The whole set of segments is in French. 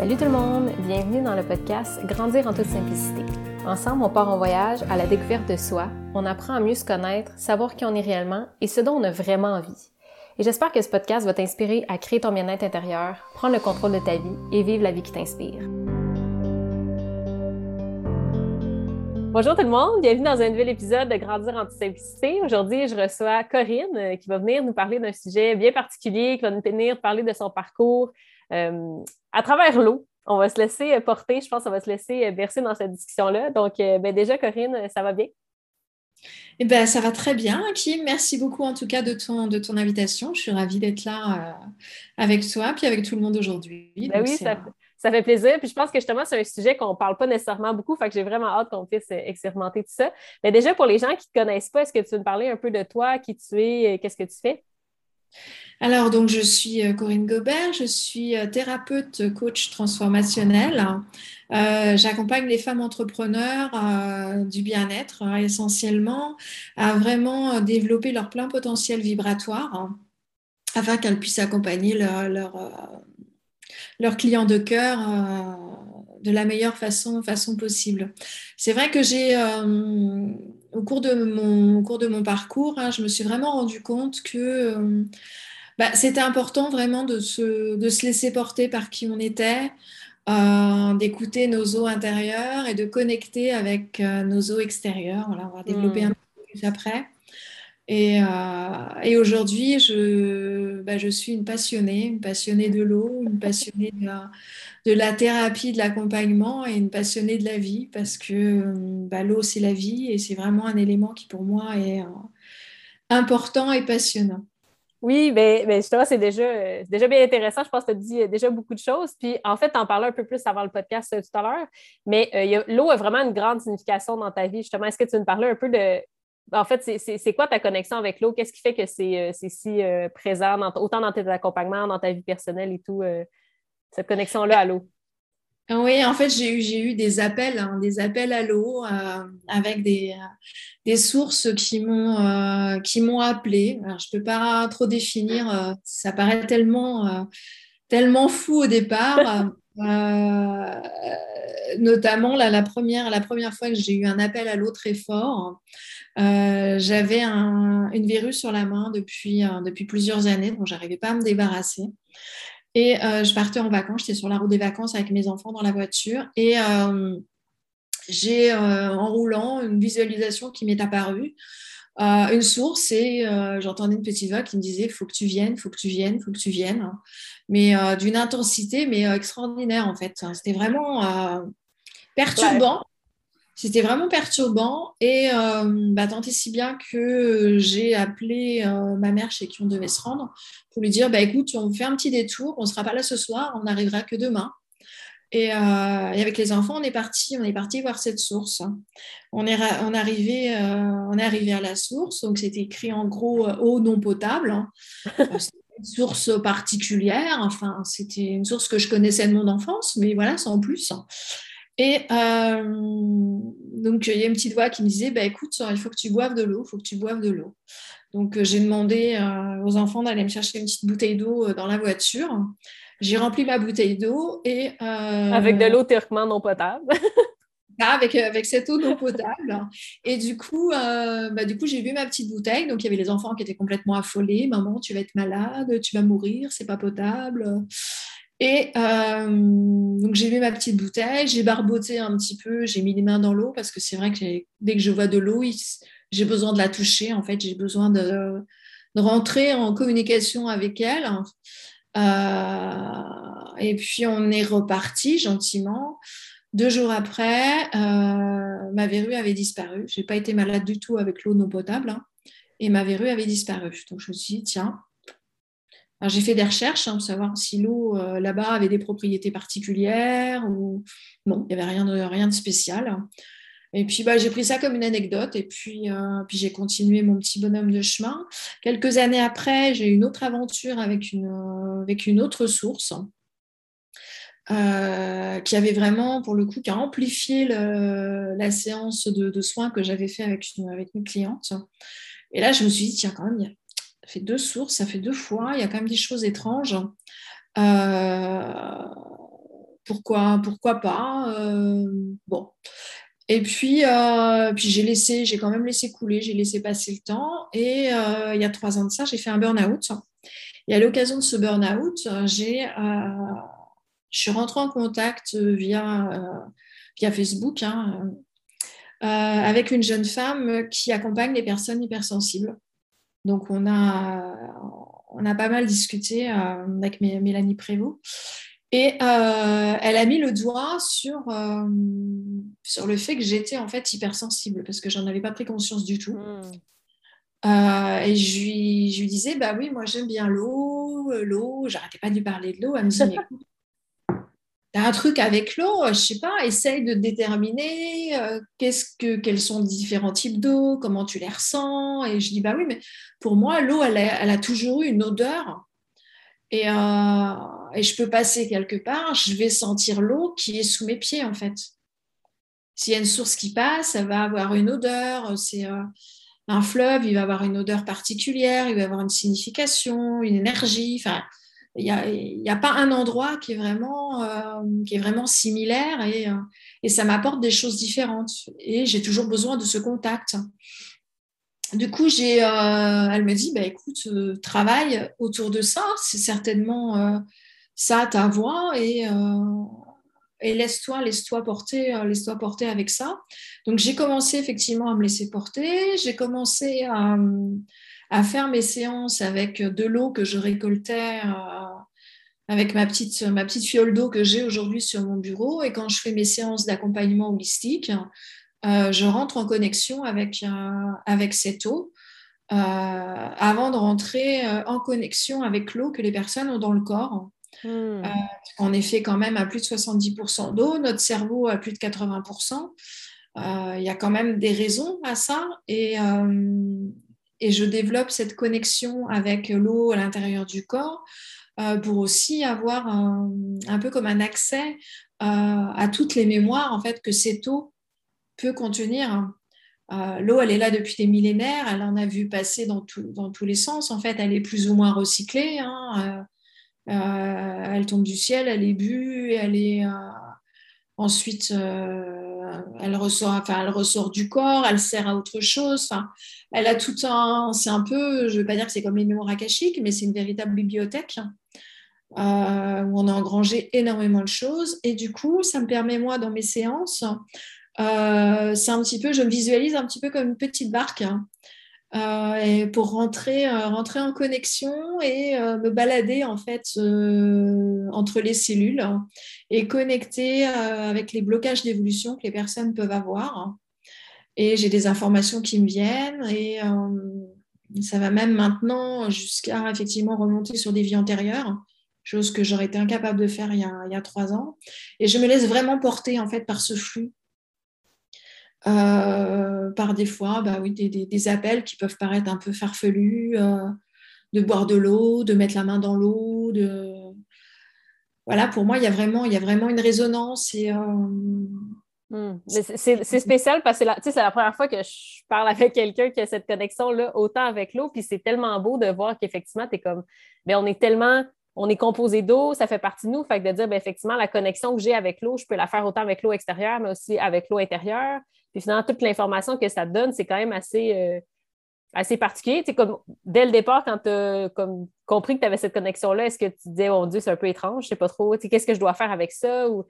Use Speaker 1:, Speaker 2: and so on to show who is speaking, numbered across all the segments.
Speaker 1: Salut tout le monde, bienvenue dans le podcast Grandir en toute simplicité. Ensemble, on part en voyage à la découverte de soi, on apprend à mieux se connaître, savoir qui on est réellement et ce dont on a vraiment envie. Et j'espère que ce podcast va t'inspirer à créer ton bien-être intérieur, prendre le contrôle de ta vie et vivre la vie qui t'inspire. Bonjour tout le monde, bienvenue dans un nouvel épisode de Grandir en toute simplicité. Aujourd'hui, je reçois Corinne euh, qui va venir nous parler d'un sujet bien particulier, qui va nous tenir parler de son parcours, à travers l'eau. On va se laisser porter, je pense qu'on va se laisser verser dans cette discussion-là. Donc, euh, ben déjà, Corinne, ça va bien?
Speaker 2: Eh ben, ça va très bien, Kim. Merci beaucoup en tout cas de ton, de ton invitation. Je suis ravie d'être là euh, avec toi, puis avec tout le monde aujourd'hui.
Speaker 1: Ben oui, ça, ça, fait plaisir. Puis je pense que justement, c'est un sujet qu'on ne parle pas nécessairement beaucoup, fait que j'ai vraiment hâte qu'on puisse expérimenter tout ça. Mais déjà, pour les gens qui ne te connaissent pas, est-ce que tu veux me parler un peu de toi, qui tu es, qu'est-ce que tu fais?
Speaker 2: Alors, donc, je suis euh, Corinne Gobert, je suis euh, thérapeute coach transformationnel. Euh, j'accompagne les femmes entrepreneurs du bien-être essentiellement à vraiment développer leur plein potentiel vibratoire afin qu'elles puissent accompagner leurs leur, clients de cœur de la meilleure façon, façon possible. C'est vrai que j'ai, au, cours de mon, au cours de mon parcours, hein, je me suis vraiment rendu compte que bah, c'était important vraiment de se, de se, laisser porter par qui on était, euh, d'écouter nos eaux intérieures et de connecter avec euh, nos eaux extérieures. Voilà, on va développer hmm. un peu plus après. Et, euh, et aujourd'hui, je, bah, je, suis une passionnée, une passionnée de l'eau, une passionnée de la, de la, thérapie, de l'accompagnement et une passionnée de la vie parce que bah, l'eau, c'est la vie et c'est vraiment un élément qui pour moi est important et passionnant.
Speaker 1: Oui, mais, mais justement, c'est déjà, déjà bien intéressant. Je pense que tu as dit déjà beaucoup de choses. Puis, en fait, tu en parlais un peu plus avant le podcast euh, tout à l'heure. Mais euh, l'eau a vraiment une grande signification dans ta vie. Justement, est-ce que tu me parler un peu de. En fait, c'est quoi ta connexion avec l'eau? Qu'est-ce qui fait que c'est euh, si présent, autant dans tes accompagnements, dans ta vie personnelle et tout, cette connexion-là à l'eau?
Speaker 2: Oui, en fait, j'ai eu, des appels, hein, des appels à l'eau euh, avec des, euh, sources qui m'ont, euh, qui m'ont appelé. Alors, je ne peux pas trop définir, ça paraît tellement, fou au départ. notamment, la, première, fois que j'ai eu un appel à l'eau très fort, j'avais une verrue sur la main depuis, depuis plusieurs années, dont je n'arrivais pas à me débarrasser. Et euh, je partais en vacances, j'étais sur la route des vacances avec mes enfants dans la voiture. Et euh, j'ai, euh, en roulant, une visualisation qui m'est apparue. une source et j'entendais une petite voix qui me disait faut que tu viennes, faut que tu viennes, faut que tu viennes. Mais d'une intensité, mais extraordinaire en fait. C'était vraiment perturbant. C'était vraiment perturbant et euh, bah, tant et si bien que j'ai appelé euh, ma mère chez qui on devait se rendre pour lui dire bah, écoute, on fait un petit détour, on ne sera pas là ce soir, on n'arrivera que demain. Et, euh, avec les enfants, on est parti, on est parti voir cette source. On est, on, arrivé, on est arrivé à la source, donc c'était écrit en gros eau non potable. Une source particulière, enfin c'était une source que je connaissais de mon enfance, mais voilà, sans plus. Et euh, donc, il y a une petite voix qui me disait bah, écoute, il faut que tu boives de l'eau, il faut que tu boives de l'eau. Donc, euh, j'ai demandé euh, aux enfants d'aller me chercher une petite bouteille d'eau dans la voiture. J'ai rempli ma bouteille d'eau et.
Speaker 1: avec de l'eau théoriquement non potable.
Speaker 2: avec, avec cette eau non potable. Et du coup, bah, du coup, j'ai vu ma petite bouteille. Donc, il y avait les enfants qui étaient complètement affolés. Maman, tu vas être malade, tu vas mourir, c'est pas potable. Et euh, donc j'ai mis ma petite bouteille, j'ai barboté un petit peu, j'ai mis les mains dans l'eau parce que c'est vrai que dès que je vois de l'eau, j'ai besoin de la toucher. En fait, j'ai besoin de, rentrer en communication avec elle. Euh, et puis on est reparti gentiment. Deux jours après, euh, ma verrue avait disparu. Je n'ai pas été malade du tout avec l'eau non potable. Hein, et ma verrue avait disparu. Donc je me suis dit, tiens, j'ai fait des recherches hein, pour savoir si l'eau euh, là-bas avait des propriétés particulières ou non, il n'y avait rien de, rien de spécial. Et puis bah, j'ai pris ça comme une anecdote et puis, euh, puis j'ai continué mon petit bonhomme de chemin. Quelques années après, j'ai eu une autre aventure avec une, euh, avec une autre source qui avait vraiment, pour le coup, qui a amplifié la séance de, soins que j'avais fait avec une, avec une cliente. Et là, je me suis dit, tiens, quand même, il y a fait deux sources, ça fait deux fois. Il y a quand même des choses étranges. Euh, pourquoi, pourquoi pas Bon. Et puis, puis j'ai laissé, j'ai quand même laissé couler, j'ai laissé passer le temps. Et il y a trois ans de ça, j'ai fait un burn-out. Et à l'occasion de ce burn-out, j'ai, je suis rentrée en contact via, via Facebook hein, avec une jeune femme qui accompagne les personnes hypersensibles. Donc, on a, on a pas mal discuté euh, avec Mélanie Prévost. Et euh, elle a mis le doigt sur, euh, sur le fait que j'étais en fait hypersensible parce que j'en avais pas pris conscience du tout. Hmm. et je lui, je lui, disais, bah oui, moi j'aime bien l'eau, l'eau, j'arrêtais pas de lui parler de l'eau. Elle me dit, mais écoute, tu as un truc avec l'eau, je sais pas, essaye de déterminer euh, qu'est-ce que, quels sont les différents types d'eau, comment tu les ressens. Et je dis, bah oui, mais pour moi, l'eau, elle, a toujours eu une odeur. Et, euh, et, je peux passer quelque part, je vais sentir l'eau qui est sous mes pieds, en fait. S'il y a une source qui passe, elle va avoir une odeur. C'est euh, un fleuve, il va avoir une odeur particulière, il va avoir une signification, une énergie. Enfin, il n'y a, pas un endroit qui est vraiment, euh, qui est vraiment similaire et, euh, et ça m'apporte des choses différentes. Et j'ai toujours besoin de ce contact. Du coup, euh, elle me dit, bah, écoute, travaille autour de ça, c'est certainement ça ta voix et, et laisse-toi, laisse-toi porter, laisse-toi porter avec ça. Donc j'ai commencé effectivement à me laisser porter, j'ai commencé à, à faire mes séances avec de l'eau que je récoltais euh, avec ma petite, ma petite fiole d'eau que j'ai aujourd'hui sur mon bureau. Et quand je fais mes séances d'accompagnement holistique, euh, je rentre en connexion avec, euh, avec cette eau avant de rentrer en connexion avec l'eau que les personnes ont dans le corps. Hmm. est fait quand même à plus de 70% d'eau, notre cerveau à plus de 80%. Il y a quand même des raisons à ça. Et, et je développe cette connexion avec l'eau à l'intérieur du corps euh, pour aussi avoir un, peu comme un accès euh, à toutes les mémoires en fait que cette eau peut contenir. Euh, l'eau, elle est là depuis des millénaires, elle en a vu passer dans, dans tous les sens. En fait, elle est plus ou moins recyclée. Hein. elle tombe du ciel, elle est bue, elle est ensuite elle ressort, enfin, elle ressort du corps, elle sert à autre chose. Enfin, elle a tout un, c'est un peu, je ne vais pas dire que c'est comme les mémoires akashiques, mais c'est une véritable bibliothèque euh, où on a engrangé énormément de choses. Et du coup, ça me permet moi dans mes séances, euh, c'est un petit peu, je me visualise un petit peu comme une petite barque. Euh, et pour rentrer, rentrer en connexion et me balader en fait entre les cellules et connecter avec les blocages d'évolution que les personnes peuvent avoir et j'ai des informations qui me viennent et euh, ça va même maintenant jusqu'à effectivement remonter sur des vies antérieures, chose que j'aurais été incapable de faire il y, a, trois ans. Et je me laisse vraiment porter en fait par ce flux. Euh, par des fois, bah oui, des, appels qui peuvent paraître un peu farfelus, euh, de boire de l'eau, de mettre la main dans l'eau, de voilà, pour moi, il y a vraiment, il y a vraiment une résonance et
Speaker 1: Hmm. C'est spécial parce que c'est la première fois que je parle avec quelqu'un qui a cette connexion-là, autant avec l'eau, puis c'est tellement beau de voir qu'effectivement, tu es comme, mais ben, on est tellement, on est composé d'eau, ça fait partie de nous, fait que de dire, ben, effectivement, la connexion que j'ai avec l'eau, je peux la faire autant avec l'eau extérieure, mais aussi avec l'eau intérieure. Puis finalement, toute l'information que ça te donne, c'est quand même assez, euh, assez particulier. comme, dès le départ, quand tu as compris que tu avais cette connexion-là, est-ce que tu disais, oh mon Dieu, c'est un peu étrange, je sais pas trop, qu'est-ce que je dois faire avec ça? Ou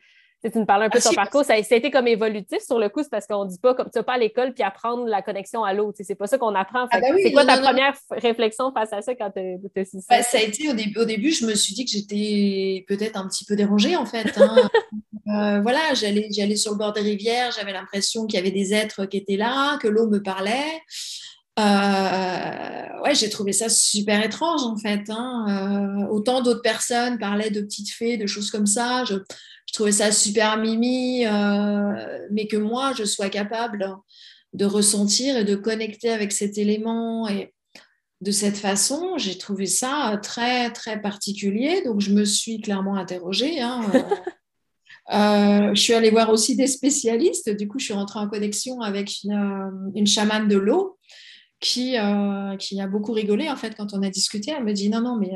Speaker 1: tu nous parles un peu de ton ah, parcours. Ça, a été comme évolutif sur le coup, c'est parce qu'on ne dit pas comme tu vas pas à l'école puis apprendre la connexion à l'autre. C'est pas ça qu'on apprend. Ah, ben c'est quoi ta première réflexion face à ça quand tu as
Speaker 2: ça? Ben, ça a été au début, au début, je me suis dit que j'étais peut-être un petit peu dérangée en fait. Hein. Euh, voilà, j'allais sur le bord des rivières, j'avais l'impression qu'il y avait des êtres qui étaient là, que l'eau me parlait. Euh, ouais, j'ai trouvé ça super étrange en fait. Hein. Euh, autant d'autres personnes parlaient de petites fées, de choses comme ça. Je, je trouvais ça super mimi, euh, mais que moi, je sois capable de ressentir et de connecter avec cet élément et de cette façon, j'ai trouvé ça très, très particulier. Donc, je me suis clairement interrogée. Hein. Euh, je suis allée voir aussi des spécialistes. Du coup, je suis rentrée en connexion avec une, une chamane de l'eau qui, euh, qui a beaucoup rigolé en fait quand on a discuté. Elle me dit non, non, mais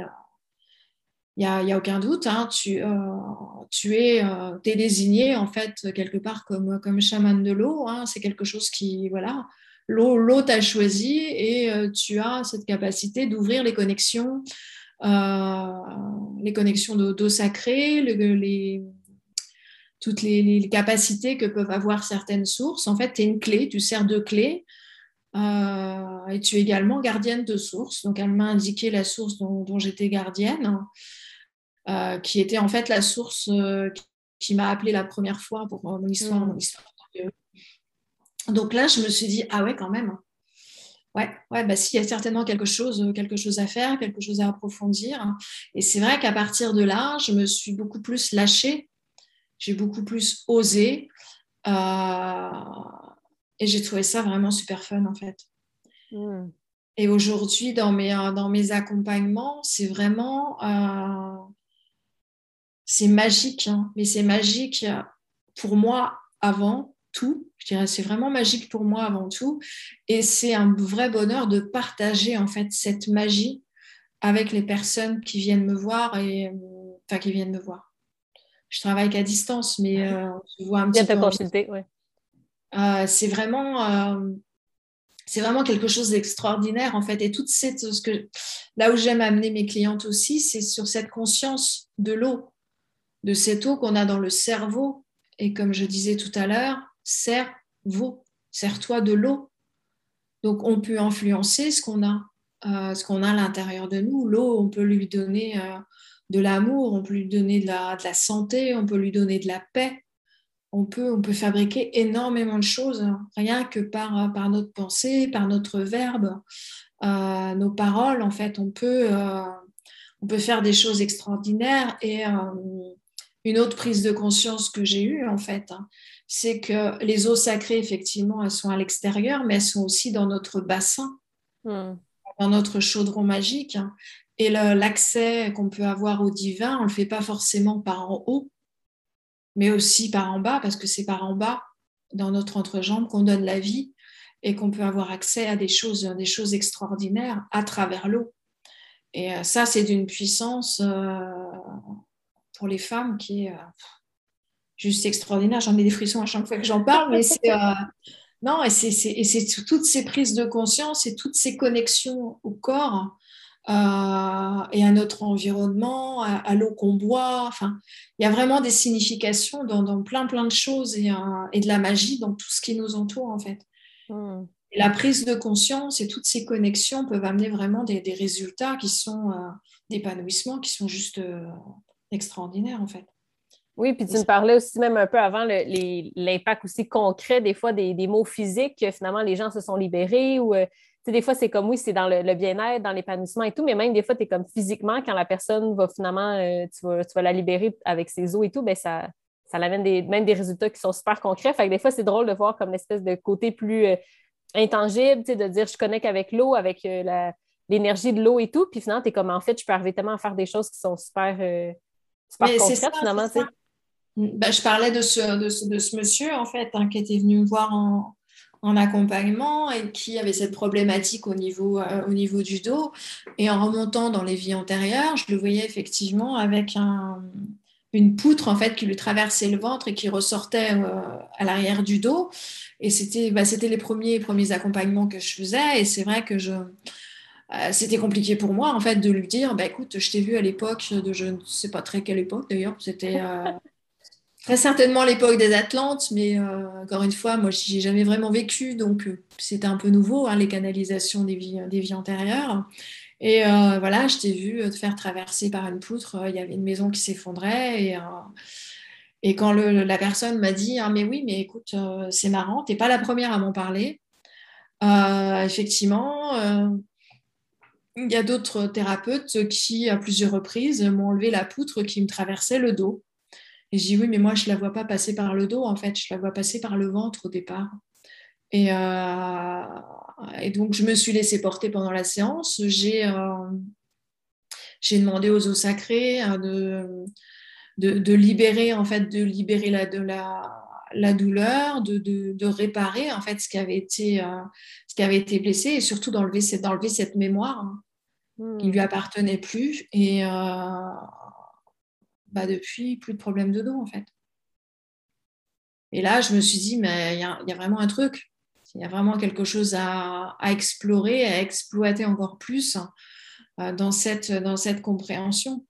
Speaker 2: il n'y a, a, aucun doute, hein, tu, tu es, es, désigné en fait quelque part comme, comme chaman de l'eau. Hein, c'est quelque chose qui, voilà, l'eau t'a choisi et tu as cette capacité d'ouvrir les connexions, les connexions d'eau sacrée, les, toutes les, capacités que peuvent avoir certaines sources. En fait, tu es une clé, tu sers de clé. Euh, et tu es également gardienne de source. Donc, elle m'a indiqué la source dont, j'étais gardienne, euh, qui était en fait la source euh, qui m'a appelée la première fois pour mon histoire, mm. Donc là, je me suis dit, ah ouais, quand même. Ouais, ouais, bah si, il y a certainement quelque chose, quelque chose à faire, quelque chose à approfondir. Et c'est vrai qu'à partir de là, je me suis beaucoup plus lâchée j'ai beaucoup plus osé. Euh, et j'ai trouvé ça vraiment super fun en fait. Hmm. Et aujourd'hui, dans mes, euh, dans mes accompagnements, c'est vraiment... Euh, c'est magique, hein. mais c'est magique pour moi avant tout. Je dirais c'est vraiment magique pour moi avant tout. Et c'est un vrai bonheur de partager en fait cette magie avec les personnes qui viennent me voir et enfin qui viennent me voir je travaille qu'à distance, mais euh, on voit un petit peu. consulter, ouais. Euh, c'est vraiment, euh, c'est vraiment quelque chose d'extraordinaire en fait. Et toute cette, ce là où j'aime amener mes clientes aussi, c'est sur cette conscience de l'eau, de cette eau qu'on a dans le cerveau. Et comme je disais tout à l'heure, cerveau, sers-toi de l'eau. Donc on peut influencer ce qu'on a, ce qu'on a à l'intérieur de nous. L'eau, on peut lui donner de l'amour, on peut lui donner de la, santé, on peut lui donner de la paix. On peut, on peut fabriquer énormément de choses, hein, rien que par, par notre pensée, par notre verbe, euh, nos paroles. En fait, on peut, euh, on peut faire des choses extraordinaires. Et euh, une autre prise de conscience que j'ai eue, en fait, hein, c'est que les eaux sacrées, effectivement, elles sont à l'extérieur, mais elles sont aussi dans notre bassin, hmm. dans notre chaudron magique. Hein. Et l'accès qu'on peut avoir au divin, on ne le fait pas forcément par en haut, mais aussi par en bas, parce que c'est par en bas, dans notre entrejambe, qu'on donne la vie et qu'on peut avoir accès à des choses, des choses extraordinaires à travers l'eau. Et euh, ça, c'est d'une puissance euh, pour les femmes qui est euh, juste extraordinaire. J'en ai des frissons à chaque fois que j'en parle, mais c'est non, et c'est toutes ces prises de conscience et toutes ces connexions au corps et à notre environnement, à, l'eau qu'on boit. Enfin, il y a vraiment des significations dans, plein plein de choses et, euh, et, de la magie dans tout ce qui nous entoure en fait. Hmm. Et la prise de conscience et toutes ces connexions peuvent amener vraiment des, des résultats qui sont euh, d'épanouissement, qui sont juste euh, extraordinaires en fait.
Speaker 1: Oui, puis tu me parlais aussi même un peu avant l'impact aussi concret des fois des, des, mots physiques, que finalement les gens se sont libérés ou des fois, c'est comme oui, c'est dans le, bien-être, dans l'épanouissement et tout, mais même des fois, tu es comme physiquement, quand la personne va finalement, euh, tu, vas, la libérer avec ses os et tout, ben ça, ça amène des, même des résultats qui sont super concrets. Fait que des fois, c'est drôle de voir comme l'espèce de côté plus euh, intangible, de dire je connecte avec l'eau, avec euh, l'énergie de l'eau et tout. Puis finalement, tu es comme en fait, je peux arriver tellement à faire des choses qui sont super, super concrètes finalement.
Speaker 2: Ben, je parlais de ce, de ce, monsieur, en fait, hein, qui était venu me voir en, en accompagnement et qui avait cette problématique au niveau, euh, au niveau du dos. Et en remontant dans les vies antérieures, je le voyais effectivement avec une poutre en fait qui lui traversait le ventre et qui ressortait euh, à l'arrière du dos. Et c'était bah, les premiers, premiers accompagnements que je faisais. Et c'est vrai que je, euh, c'était compliqué pour moi en fait de lui dire bah, écoute, je t'ai vu à l'époque de je ne sais pas très quelle époque d'ailleurs, c'était Très certainement l'époque des Atlantes, mais euh, encore une fois, moi, j'y ai jamais vraiment vécu, donc euh, c'était un peu nouveau, hein, les canalisations des vies, antérieures. Et euh, voilà, je t'ai vu te faire traverser par une poutre, il y avait une maison qui s'effondrait, et, et quand la personne m'a dit ah, Mais oui, mais écoute, c'est marrant, t'es pas la première à m'en parler. effectivement, il y a d'autres thérapeutes qui, à plusieurs reprises, m'ont enlevé la poutre qui me traversait le dos. Et je dis oui, mais moi, je ne la vois pas passer par le dos, en fait, je la vois passer par le ventre au départ. Et, euh, et donc, je me suis laissée porter pendant la séance. J'ai euh, demandé aux eaux sacrées euh, de, de, libérer, en fait, de libérer la, de la, la douleur, de, de, réparer, en fait, ce qui avait été, ce qui avait été blessé et surtout d'enlever cette, cette mémoire hein, qui ne lui hmm. appartenait plus. Et bah, depuis, plus de problèmes de dos en fait. Et là, je me suis dit, mais il y, a vraiment un truc, il y a vraiment quelque chose à, explorer, à exploiter encore plus euh, dans, cette, dans cette compréhension.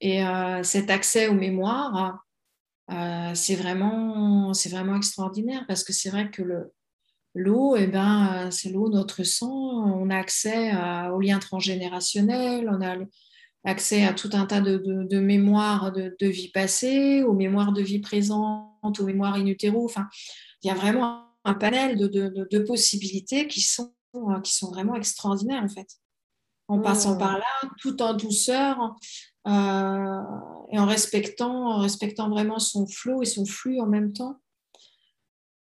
Speaker 2: Et euh, cet accès aux mémoires, euh, c'est vraiment, vraiment extraordinaire parce que c'est vrai que le, l'eau, eh ben, c'est l'eau, notre sang. On a accès aux liens transgénérationnels, on a accès à tout un tas de, mémoires de, vie passée, aux mémoires de vie présente, aux mémoires in utero. Enfin, il y a vraiment un panel de, possibilités qui sont, qui sont vraiment extraordinaires en fait. En passant par là, tout en douceur euh, et en respectant, en respectant vraiment son flot et son flux en même temps.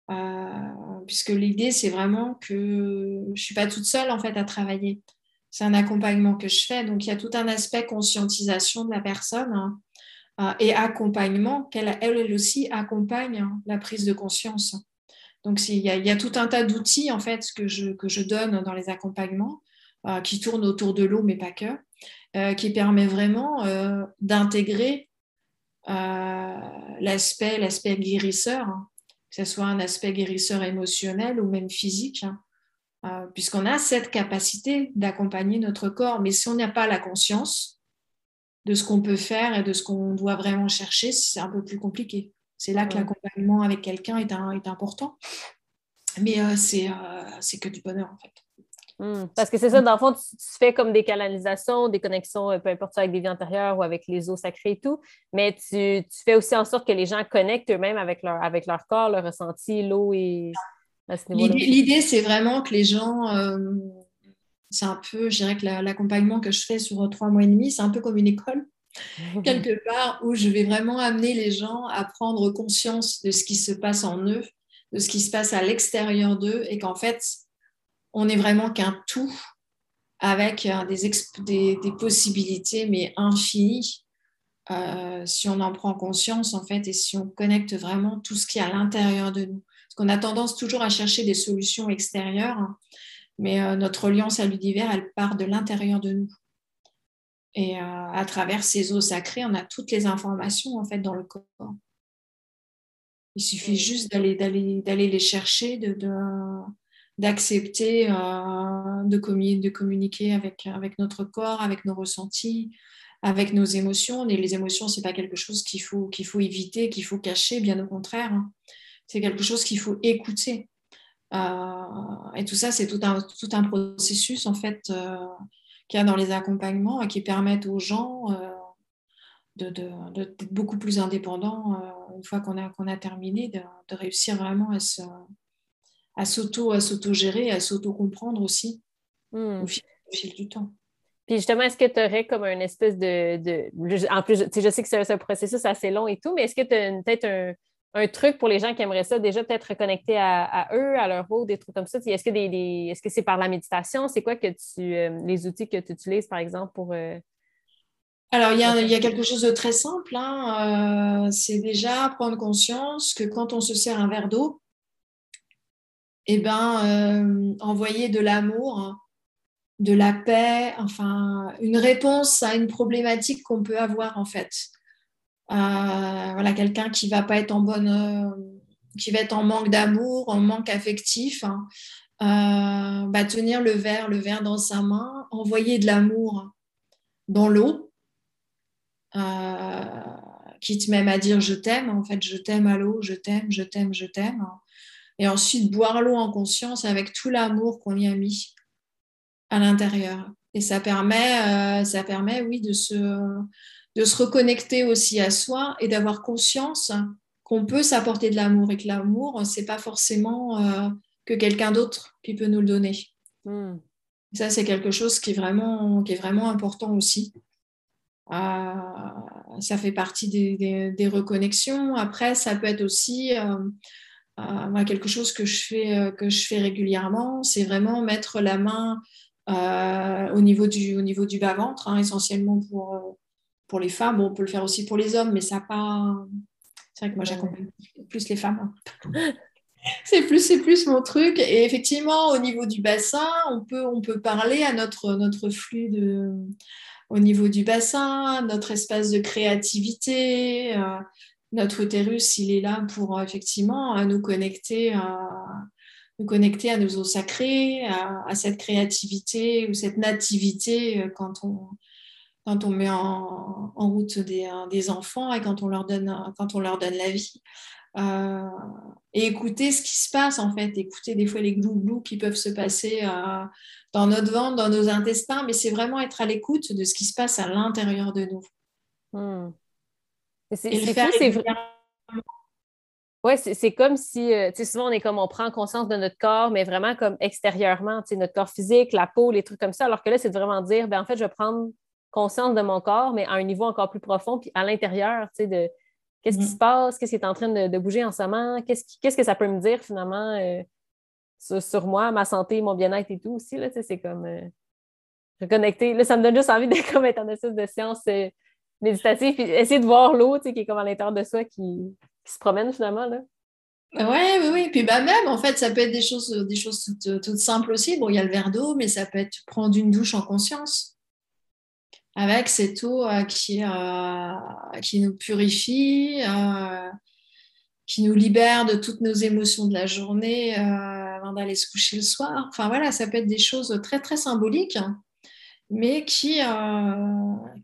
Speaker 2: Euh, puisque l'idée, c'est vraiment que je ne suis pas toute seule en fait à travailler c'est un accompagnement que je fais. Donc, il y a tout un aspect conscientisation de la personne hein, euh, et accompagnement, qu'elle elle aussi accompagne hein, la prise de conscience. Donc, il y, a, tout un tas d'outils en fait que je, que je donne dans les accompagnements euh, qui tournent autour de l'eau, mais pas que, euh, qui permet vraiment d'intégrer l'aspect, l'aspect guérisseur, hein, que ce soit un aspect guérisseur émotionnel ou même physique, euh, puisqu'on a cette capacité d'accompagner notre corps. Mais si on n'a pas la conscience de ce qu'on peut faire et de ce qu'on doit vraiment chercher, c'est un peu plus compliqué. C'est là que l'accompagnement avec quelqu'un est, est, important. Mais euh, euh, c'est que du bonheur, en fait.
Speaker 1: Hmm. parce que c'est ça, dans le fond, tu, fais comme des canalisations, des connexions, peu importe avec des vies antérieures ou avec les eaux sacrées et tout, mais tu, tu fais aussi en sorte que les gens connectent eux-mêmes avec leur, avec leur corps, leur ressenti, l'eau et,
Speaker 2: L'idée, c'est vraiment que les gens, euh, c'est un peu, je dirais que l'accompagnement que je fais sur trois mois et demi, c'est un peu comme une école, quelque part, où je vais vraiment amener les gens à prendre conscience de ce qui se passe en eux, de ce qui se passe à l'extérieur d'eux, et qu'en fait, on n'est vraiment qu'un tout avec euh, des, des, possibilités, mais infinies. Euh, si on en prend conscience, en fait, et si on connecte vraiment tout ce qui est à l'intérieur de nous. Parce qu'on a tendance toujours à chercher des solutions extérieures, mais euh, notre alliance à l'univers, elle part de l'intérieur de nous. Et euh, à travers ces eaux sacrées, on a toutes les informations en fait dans le corps. Il suffit juste d'aller, d'aller, d'aller les chercher, de, d'accepter euh, de, de, communiquer avec, avec notre corps, avec nos ressentis, avec nos émotions. Et les émotions, ce n'est pas quelque chose qu'il faut, qu'il faut éviter, qu'il faut cacher, bien au contraire. C'est quelque chose qu'il faut écouter. Euh, et tout ça, c'est tout un, tout un processus en fait euh, qu'il y a dans les accompagnements et qui permettent aux gens euh, d'être de, beaucoup plus indépendants une fois qu'on a, qu'on a terminé, de, réussir vraiment à se à s'auto-gérer, à s'auto-comprendre aussi hmm. au, fil, du temps.
Speaker 1: Puis justement, est-ce que tu aurais comme un espèce de, de, En plus, je, je sais que c'est un processus assez long et tout, mais est-ce que tu as peut-être un, un truc pour les gens qui aimeraient ça, déjà peut-être reconnecter à, eux, à leur eau, des trucs comme ça? Est-ce que des, est-ce que c'est par la méditation? C'est quoi que tu euh, les outils que tu utilises, par exemple, pour. Euh,
Speaker 2: Alors, il y, a, quelque chose de très simple. Hein, euh, c'est déjà prendre conscience que quand on se sert un verre d'eau, eh ben, envoyer de l'amour, de la paix, enfin, une réponse à une problématique qu'on peut avoir, en fait. Euh, voilà, quelqu'un qui va pas être en bonne, euh, qui va être en manque d'amour, en manque affectif, hein. euh, bah, tenir le verre, le verre dans sa main, envoyer de l'amour dans l'eau, quitte même à dire je t'aime, en fait, je t'aime à l'eau, je t'aime, je t'aime, je t'aime. Et ensuite, boire l'eau en conscience avec tout l'amour qu'on y a mis à l'intérieur. Et ça permet, ça permet, oui, de se, de se reconnecter aussi à soi et d'avoir conscience qu'on peut s'apporter de l'amour et que l'amour, c'est pas forcément euh, que quelqu'un d'autre qui peut nous le donner. Hmm. Ça, c'est quelque chose qui est vraiment, qui est vraiment important aussi. Euh, ça fait partie des, reconnexions. Après, ça peut être aussi euh, quelque chose que je fais, que je fais régulièrement. C'est vraiment mettre la main au niveau du, au niveau du bas-ventre, hein, essentiellement pour, pour les femmes. on peut le faire aussi pour les hommes, mais ça pas. C'est vrai que moi, j'accompagne plus les femmes. Hein. c'est plus, c'est plus mon truc. Et effectivement, au niveau du bassin, on peut, on peut parler à notre, notre flux de, au niveau du bassin, notre espace de créativité. notre utérus, il est là pour effectivement nous connecter à, nous connecter à nos eaux sacrées, à, cette créativité ou cette nativité quand on, quand on met en, route des, des, enfants et quand on leur donne, quand on leur donne la vie. Euh, et écouter ce qui se passe en fait, écouter des fois les glou-glou qui peuvent se passer euh, dans notre ventre, dans nos intestins, mais c'est vraiment être à l'écoute de ce qui se passe à l'intérieur de nous.
Speaker 1: Hmm. C'est vrai. Ouais, c'est comme si, euh, tu sais, souvent on est comme on prend conscience de notre corps, mais vraiment comme extérieurement, tu sais, notre corps physique, la peau, les trucs comme ça, alors que là, c'est vraiment dire, ben en fait, je vais prendre conscience de mon corps, mais à un niveau encore plus profond, puis à l'intérieur, tu sais, de Qu'est-ce qui mm. se passe? Qu'est-ce qui est en train de, bouger en ce moment? Qu'est-ce, que ça peut me dire finalement euh, sur, moi, ma santé, mon bien-être et tout aussi? Là, c'est comme euh, reconnecter. Là, ça me donne juste envie de comme être en de séance euh, méditative puis essayer de voir l'eau qui est comme à l'intérieur de soi qui, se promène finalement. Là.
Speaker 2: Oui, oui, oui. Puis bah, même, en fait, ça peut être des choses, des choses toutes, toutes simples aussi. Bon, il y a le verre d'eau, mais ça peut être prendre une douche en conscience avec cette eau euh, qui, euh, qui nous purifie, euh, qui nous libère de toutes nos émotions de la journée avant d'aller se coucher le soir. Enfin voilà, ça peut être des choses très très symboliques, mais qui,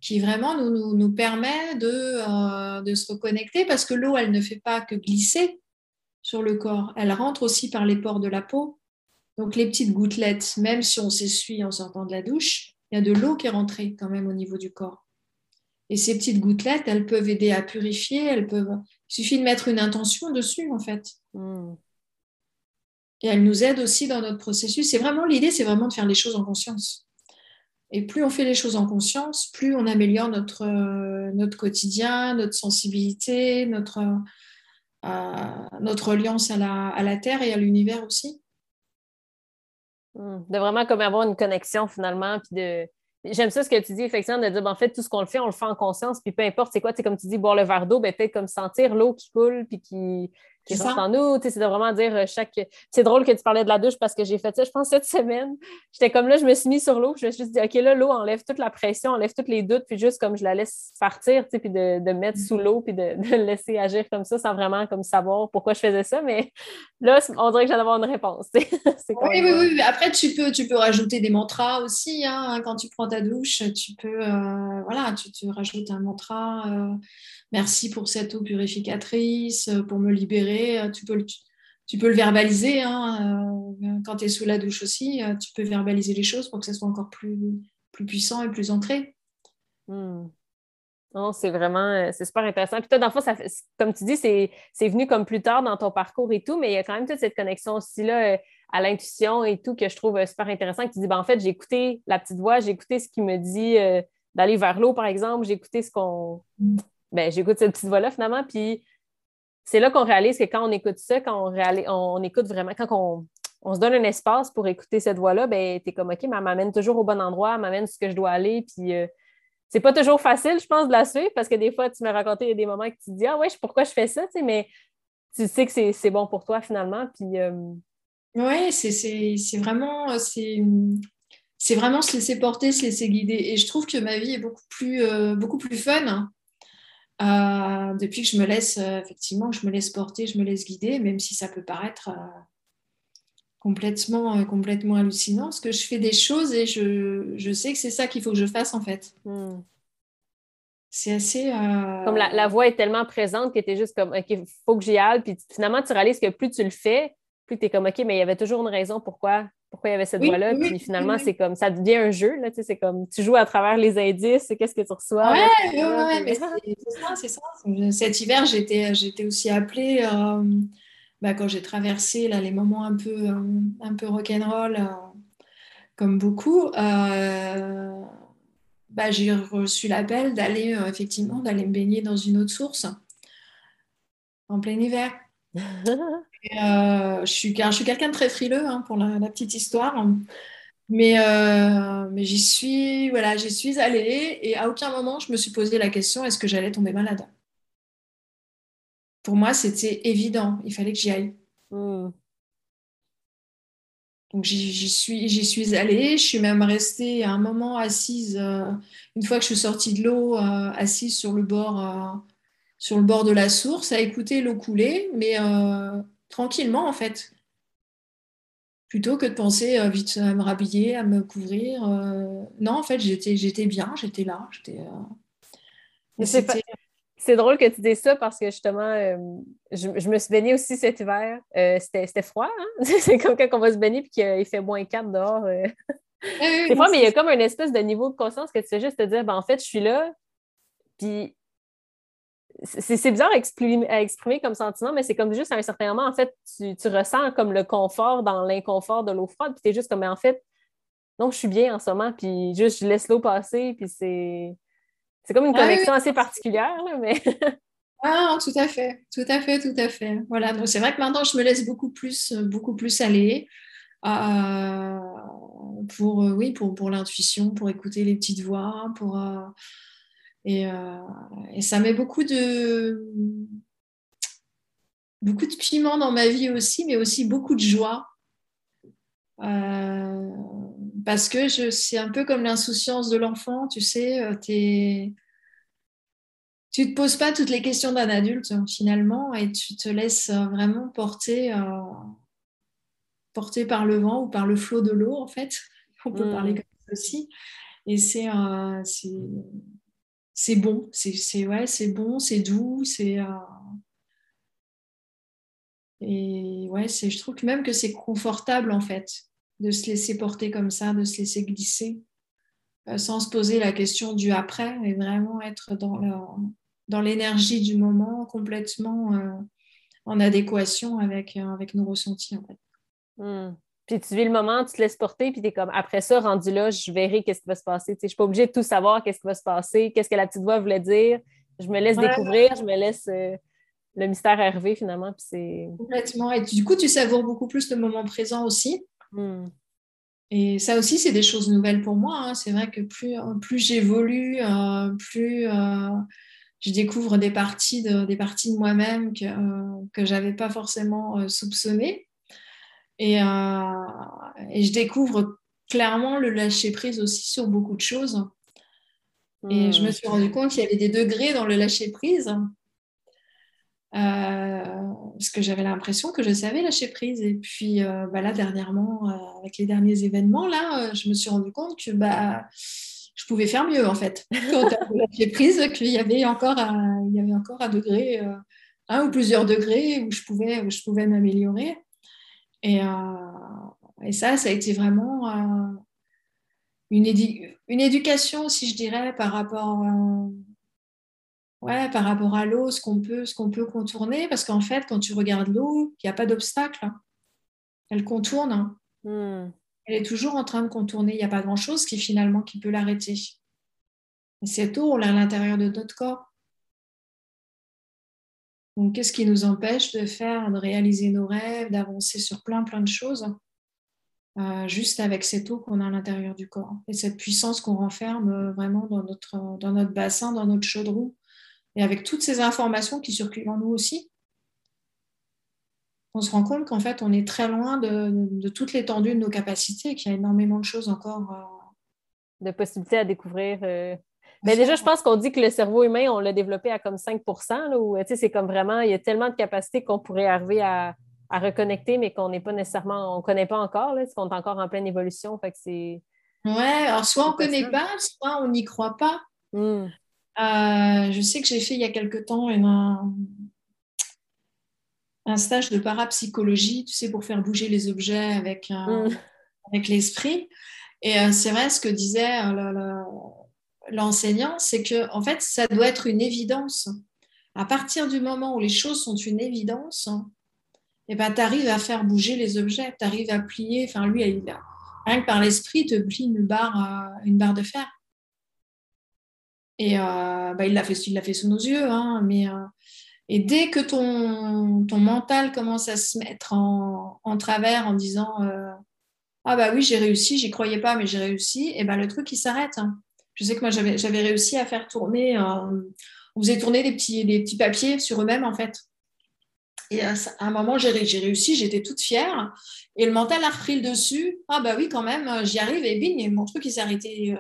Speaker 2: qui vraiment nous, nous, nous permet de, de se reconnecter parce que l'eau, elle ne fait pas que glisser sur le corps, elle rentre aussi par les pores de la peau. Donc les petites gouttelettes, même si on s'essuie en sortant de la douche, il y a de l'eau qui est rentrée quand même au niveau du corps. Et ces petites gouttelettes, elles peuvent aider à purifier, elles peuvent. Il suffit de mettre une intention dessus, en fait. Hmm. Et elles nous aident aussi dans notre processus. C'est vraiment l'idée, c'est vraiment de faire les choses en conscience. Et plus on fait les choses en conscience, plus on améliore notre, euh, notre quotidien, notre sensibilité, notre, euh, notre à la, à la Terre et à l'univers aussi.
Speaker 1: De vraiment comme avoir une connexion finalement, puis de. J'aime ça ce que tu dis, effectivement, de dire, ben, en fait, tout ce qu'on le fait, on le fait en conscience, puis peu importe c'est quoi, tu comme tu dis, boire le verre d'eau, ben, peut-être comme sentir l'eau qui coule, puis qui, qui en nous. C'est de vraiment dire euh, chaque. C'est drôle que tu parlais de la douche parce que j'ai fait ça, je pense, cette semaine. J'étais comme là, je me suis mis sur l'eau. Je me suis dit, OK, là, l'eau enlève toute la pression, enlève tous les doutes, puis juste comme je la laisse partir, puis de, de mettre sous l'eau, puis de, de, laisser agir comme ça sans vraiment comme savoir pourquoi je faisais ça. Mais là, on dirait que j'allais avoir une réponse.
Speaker 2: oui, oui, oui. Après, tu peux, tu peux rajouter des mantras aussi. Hein. Quand tu prends ta douche, tu peux, euh, voilà, tu, tu rajoutes un mantra. Euh, merci pour cette eau purificatrice, euh, pour me libérer. Euh, tu peux le, tu peux le verbaliser. Hein, euh, quand tu es sous la douche aussi, tu peux verbaliser les choses pour que ça soit encore plus, plus puissant et plus ancré.
Speaker 1: Hmm. Non, c'est vraiment, c'est super intéressant. Puis toi, dans le fond, ça comme tu dis, c'est, venu comme plus tard dans ton parcours et tout, mais il y a quand même toute cette connexion aussi là à l'intuition et tout que je trouve super intéressant. Que tu dis, ben, en fait, j'ai écouté la petite voix, j'ai écouté ce qui me dit d'aller vers l'eau, par exemple, j'ai écouté ce qu'on, hmm ben, j'écoute cette petite voix-là finalement. Puis c'est là qu'on réalise que quand on écoute ça, quand on, on écoute vraiment, quand on, se donne un espace pour écouter cette voix-là, ben, tu es comme OK, mais elle m'amène toujours au bon endroit, elle m'amène ce que je dois aller. Puis euh, c'est pas toujours facile, je pense, de la suivre parce que des fois, tu me raconté, des moments que tu te dis Ah ouais, pourquoi je fais ça, tu sais, mais tu sais que c'est bon pour toi finalement. Puis. Euh,
Speaker 2: Oui, c'est vraiment. C'est vraiment se laisser porter, se laisser guider. Et je trouve que ma vie est beaucoup plus, euh, beaucoup plus fun euh, depuis que je me laisse, euh, effectivement, je me laisse porter, je me laisse guider, même si ça peut paraître euh, complètement, complètement hallucinant, parce que je fais des choses et je, je sais que c'est ça qu'il faut que je fasse en fait. Hmm. C'est assez.
Speaker 1: Comme la, la, voix est tellement présente que tu es juste comme, OK, il faut que j'y aille. Puis finalement, tu réalises que plus tu le fais, plus tu es comme, OK, mais il y avait toujours une raison pourquoi pourquoi il y avait cette voix-là. puis finalement, c'est comme ça devient un jeu. Là, c'est comme tu joues à travers les indices, qu'est-ce que tu reçois.
Speaker 2: Ouais, ouais, mais c'est ça, c'est ça. Cet hiver, j'étais, j'étais aussi appelée euh, bah, quand j'ai traversé là, les moments un peu, euh, un peu rock'n'roll, euh, comme beaucoup. Bah, j'ai reçu l'appel d'aller effectivement d'aller me baigner dans une autre source en plein hiver. Euh, je suis, je suis quelqu'un de très frileux hein, pour la, petite histoire. Mais, euh, mais j'y suis, voilà, j'y suis allée et à aucun moment je me suis posé la question est-ce que j'allais tomber malade? Pour moi, c'était évident, il fallait que j'y aille. Hmm. Donc j'y suis, j'y suis allée, je suis même restée un moment assise, euh, une fois que je suis sortie de l'eau, euh, assise sur le, bord, euh, sur le bord de la source, à écouter l'eau couler, mais tranquillement en fait. Plutôt que de penser vite à me rhabiller, à me couvrir. non, en fait, j'étais, j'étais bien, j'étais là. J'étais,
Speaker 1: c'est drôle que tu dises ça parce que justement, euh, je, me suis baignée aussi cet hiver. Euh, c'était froid, hein? c'est comme quand on va se baigner et qu'il fait moins 4 dehors. Euh. c'est froid, mais il y a comme une espèce de niveau de conscience que tu sais juste te dire, ben, en fait, je suis là. Puis c'est bizarre à exprimer, comme sentiment, mais c'est comme juste à un certain moment, en fait, tu, ressens comme le confort dans l'inconfort de l'eau froide, puis tu es juste comme, en fait, non, je suis bien en ce moment, puis juste, je laisse l'eau passer, puis c'est c'est comme une ah connexion assez particulière, mais.
Speaker 2: ah, tout à fait, tout à fait, tout à fait. Voilà, donc c'est vrai que maintenant, je me laisse beaucoup plus, beaucoup plus aller. Euh, pour, euh, oui, pour, pour l'intuition, pour écouter les petites voix, pour, euh, et, et, ça met beaucoup de, beaucoup de piment dans ma vie aussi, mais aussi beaucoup de joie. Euh, parce que c'est un peu comme l'insouciance de l'enfant, tu sais, euh, es, tu ne te poses pas toutes les questions d'un adulte finalement et tu te laisses euh, vraiment porter, porter par le vent ou par le flot de l'eau en fait. On peut parler mm. comme ça aussi. Et c'est c'est bon, c'est ouais, bon, c'est doux, c'est et ouais, je trouve même que c'est confortable en fait de se laisser porter comme ça, de se laisser glisser, euh, sans se poser la question du après, et vraiment être dans, l'énergie du moment, complètement euh, en adéquation avec, euh, nos ressentis.
Speaker 1: Hmm. Puis tu vis le moment, tu te laisses porter, puis tu es comme, après ça, rendu là, je verrai qu'est-ce qui va se passer. je ne suis pas obligée de tout savoir, qu'est-ce qui va se passer, qu'est-ce que la petite voix voulait dire. Je me laisse découvrir, je me laisse le mystère arriver finalement. Puis
Speaker 2: Complètement. Et du coup, tu savoures beaucoup plus le moment présent aussi. Hmm. Et ça aussi, c'est des choses nouvelles pour moi. Hein. C'est vrai que plus, plus j'évolue, euh, plus euh, je découvre des parties de, des parties de moi-même que, euh, que je n'avais pas forcément soupçonnées. Et, et, je découvre clairement le lâcher-prise aussi sur beaucoup de choses. Et je me hmm. suis rendu compte qu'il y avait des degrés dans le lâcher-prise. Euh, parce que j'avais l'impression que je savais lâcher prise. Et puis euh, bah là, dernièrement, euh, avec les derniers événements, là, je me suis rendu compte que bah, je pouvais faire mieux, en fait. Quand lâché prise, qu'il y avait encore un, il y avait encore un degré, un ou plusieurs degrés où je pouvais, où je pouvais m'améliorer. Et, et, ça, ça a été vraiment une, une éducation, si je dirais, par rapport ouais, par rapport à l'eau, ce qu'on peut, qu'on peut contourner, parce qu'en fait, quand tu regardes l'eau, il n'y a pas d'obstacle. Elle contourne. Hmm. Elle est toujours en train de contourner. Il n'y a pas grand-chose qui finalement qui peut l'arrêter. Et cette eau, on l'a à l'intérieur de notre corps. Donc, qu'est-ce qui nous empêche de faire, de réaliser nos rêves, d'avancer sur plein, plein de choses, euh, juste avec cette eau qu'on a à l'intérieur du corps et cette puissance qu'on renferme euh, vraiment dans notre, dans notre bassin, dans notre chaudron, et avec toutes ces informations qui circulent en nous aussi, on se rend compte qu'en fait, on est très loin de, toute l'étendue de nos capacités, qu'il y a énormément de choses encore.
Speaker 1: Euh, de possibilités à découvrir. Mais déjà, je pense qu'on dit que le cerveau humain, on l'a développé à comme 5% là, c'est comme vraiment, il y a tellement de capacités qu'on pourrait arriver à, reconnecter, mais qu'on n'est pas nécessairement, on ne connaît pas encore, là, qu'on est encore en pleine évolution. Fait que c'est.
Speaker 2: Ouais, alors soit on ne connaît pas, soit on n'y croit pas. Hmm. Euh, je sais que j'ai fait il y a quelque temps un, un, stage de parapsychologie, tu sais, pour faire bouger les objets avec, mm. avec l'esprit. Et euh, c'est vrai, ce que disait euh, l'enseignant, c'est que en fait, ça doit être une évidence. À partir du moment où les choses sont une évidence, eh ben, tu arrives à faire bouger les objets, tu arrives à plier. Enfin, lui, il rien que par l'esprit, te plie une barre, une barre de fer. Et euh, bah, il l'a fait, fait sous nos yeux. Hein, mais, euh, et dès que ton, ton mental commence à se mettre en, en travers en disant euh, Ah, bah oui, j'ai réussi, j'y croyais pas, mais j'ai réussi, et ben le truc, il s'arrête. Hein. Je sais que moi, j'avais, j'avais réussi à faire tourner, on faisait tourner des petits, des petits papiers sur eux-mêmes, en fait. Et à un moment, j'ai réussi, j'étais toute fière. Et le mental a repris le dessus. Ah bah oui, quand même, j'y arrive. Et bing, et mon truc, il s'est arrêté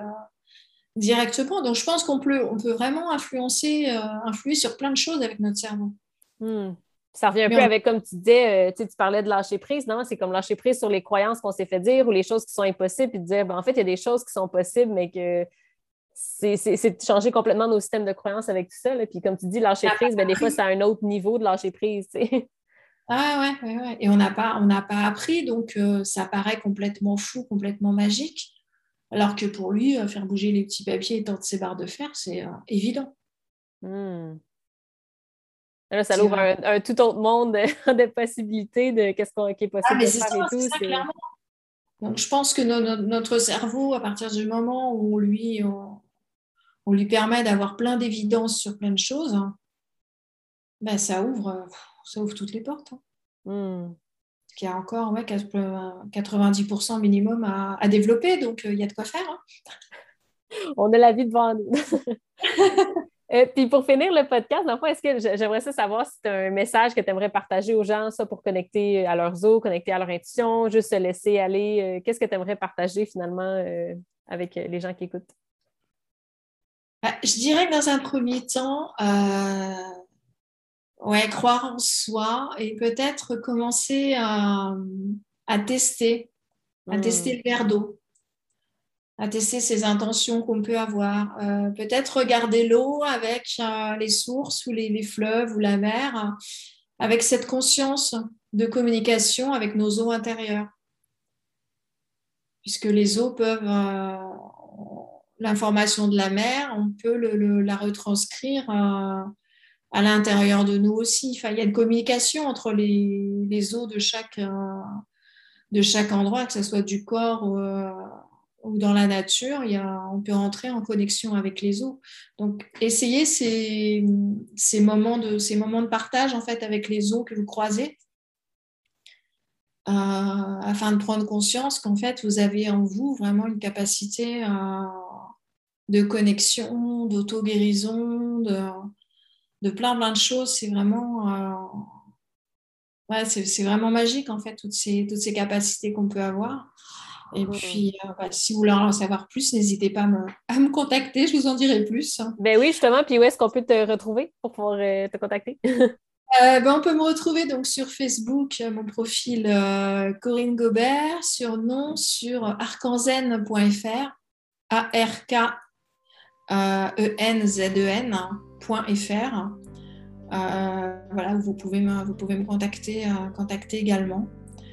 Speaker 2: directement. Donc, je pense qu'on peut, on peut vraiment influencer, influer sur plein de choses avec notre cerveau.
Speaker 1: Hmm. Ça revient un peu avec, comme tu disais, tu parlais de lâcher prise, non? C'est comme lâcher prise sur les croyances qu'on s'est fait dire ou les choses qui sont impossibles, puis de dire, ben, en fait, il y a des choses qui sont possibles, mais que c'est de changer complètement nos systèmes de croyances avec tout ça. Puis comme tu dis, lâcher prise, ben, des fois, c'est un autre niveau de lâcher prise.
Speaker 2: Ah ouais, ouais, ouais, Et on n'a pas, pas appris, donc euh, ça paraît complètement fou, complètement magique. Alors que pour lui, euh, faire bouger les petits papiers et tendre ses barres de fer, c'est euh, évident.
Speaker 1: Hmm. Là, ça ouvre un, tout autre monde de, possibilités de qu'est-ce qui est possible ah, de faire et tout. clairement.
Speaker 2: Donc, je pense que notre cerveau, à partir du moment où lui, on lui permet d'avoir plein d'évidence sur plein de choses, hein, ben, ça, ouvre, ça ouvre toutes les portes. Hein. Hmm. Il y a encore ouais, 90% minimum à, développer, donc euh, il y a de quoi faire. Hein.
Speaker 1: On a la vie devant nous. Et euh, puis pour finir le podcast, est-ce que j'aimerais savoir si tu as un message que tu aimerais partager aux gens, ça pour connecter à leurs os, connecter à leur intuition, juste se laisser aller. Euh, qu'est-ce que tu aimerais partager finalement avec les gens qui écoutent?
Speaker 2: Bah, je dirais que dans un premier temps, euh, ouais, croire en soi et peut-être commencer à, tester, à hmm. tester le verre d'eau, à tester ses intentions qu'on peut avoir. Euh, peut-être regarder l'eau avec euh, les sources ou les, fleuves ou la mer, avec cette conscience de communication avec nos eaux intérieures. Puisque les eaux peuvent l'information de la mer, on peut la retranscrire à, l'intérieur de nous aussi. Il y a une communication entre les, os de chaque, euh, de chaque endroit, que ce soit du corps ou, euh, dans la nature. Il y on peut entrer en connexion avec les os. Donc, essayez ces, ces, moments de, ces moments de partage en fait, avec les os que vous croisez. Euh, afin de prendre conscience qu'en fait, vous avez en vous vraiment une capacité à, de connexion, d'auto-guérison, de, plein plein de choses. C'est vraiment, euh, c'est, vraiment magique en fait, toutes ces, toutes ces capacités qu'on peut avoir. Et puis, euh, bah, si vous voulez en savoir plus, n'hésitez pas à me, contacter, je vous en dirai plus.
Speaker 1: Ben oui, justement. Puis où est-ce qu'on peut te retrouver pour pouvoir euh, te contacter?
Speaker 2: ben, on peut me retrouver donc sur Facebook, mon profil Corinne Gobert, sur nom sur arcanzen.fr, A-R-K enzen.fr. Euh, voilà, vous pouvez me, vous pouvez me contacter, euh, contacter également.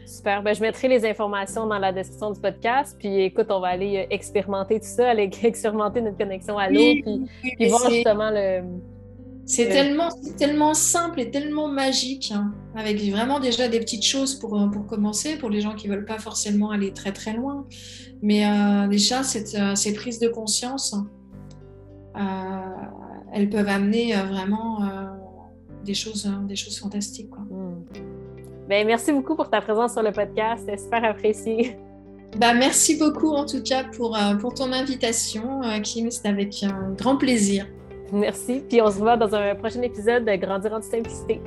Speaker 1: Super. Ben, je mettrai les informations dans la description du podcast. Puis écoute, on va aller euh, expérimenter tout ça, aller expérimenter notre connexion à l'eau, puis, voir justement le.
Speaker 2: C'est tellement, tellement simple et tellement magique, hein, avec vraiment déjà des petites choses pour, pour commencer, pour les gens qui ne veulent pas forcément aller très très loin. Mais déjà, cette, ces prises de conscience, euh, elles peuvent amener euh, vraiment euh, des, choses, des choses fantastiques. Hmm.
Speaker 1: Ben, merci beaucoup pour ta présence sur le podcast. C'est super apprécié.
Speaker 2: Bah, merci beaucoup en tout cas pour, pour ton invitation, Kim. C'est avec un grand plaisir.
Speaker 1: Merci. Puis on se voit dans un prochain épisode de Grandir en simplicité.